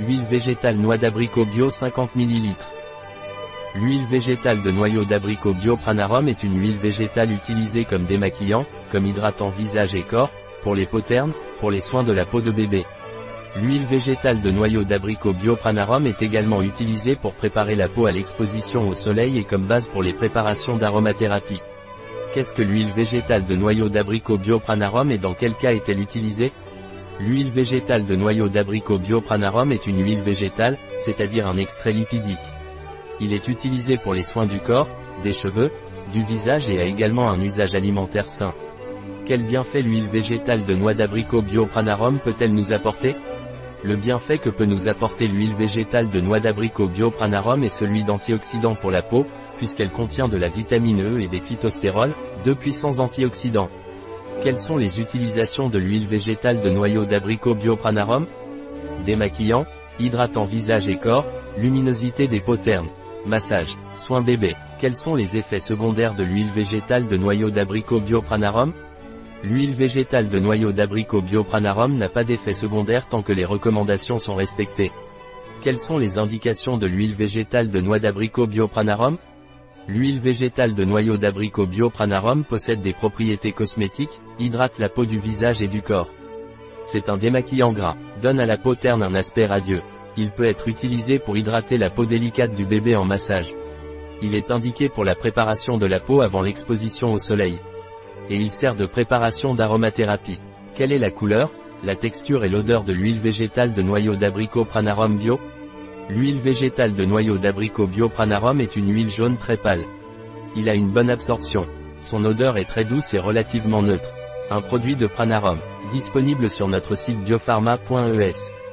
Huile végétale noix d'abricot bio 50 ml. L'huile végétale de noyau d'abricot bio Pranarum est une huile végétale utilisée comme démaquillant, comme hydratant visage et corps, pour les peaux ternes, pour les soins de la peau de bébé. L'huile végétale de noyau d'abricot bio Pranarum est également utilisée pour préparer la peau à l'exposition au soleil et comme base pour les préparations d'aromathérapie. Qu'est-ce que l'huile végétale de noyau d'abricot bio Pranarum et dans quel cas est-elle utilisée? L'huile végétale de noyau d'abricot biopranarum est une huile végétale, c'est-à-dire un extrait lipidique. Il est utilisé pour les soins du corps, des cheveux, du visage et a également un usage alimentaire sain. Quel bienfait l'huile végétale de noix d'abricot biopranarum peut-elle nous apporter? Le bienfait que peut nous apporter l'huile végétale de noix d'abricot biopranarum est celui d'antioxydant pour la peau, puisqu'elle contient de la vitamine E et des phytostérols, deux puissants antioxydants. Quelles sont les utilisations de l'huile végétale de noyau d'abricot biopranarum? Démaquillant, hydratant visage et corps, luminosité des peaux ternes, massage, soins bébé. Quels sont les effets secondaires de l'huile végétale de noyau d'abricot biopranarum? L'huile végétale de noyau d'abricot biopranarum n'a pas d'effet secondaire tant que les recommandations sont respectées. Quelles sont les indications de l'huile végétale de noix d'abricot biopranarum? L'huile végétale de noyau d'abricot biopranarum possède des propriétés cosmétiques, hydrate la peau du visage et du corps. C'est un démaquillant gras, donne à la peau terne un aspect radieux. Il peut être utilisé pour hydrater la peau délicate du bébé en massage. Il est indiqué pour la préparation de la peau avant l'exposition au soleil. Et il sert de préparation d'aromathérapie. Quelle est la couleur, la texture et l'odeur de l'huile végétale de noyau d'abricot pranarum bio? L'huile végétale de noyau d'abricot biopranarum est une huile jaune très pâle. Il a une bonne absorption. Son odeur est très douce et relativement neutre. Un produit de Pranarum, disponible sur notre site biopharma.es.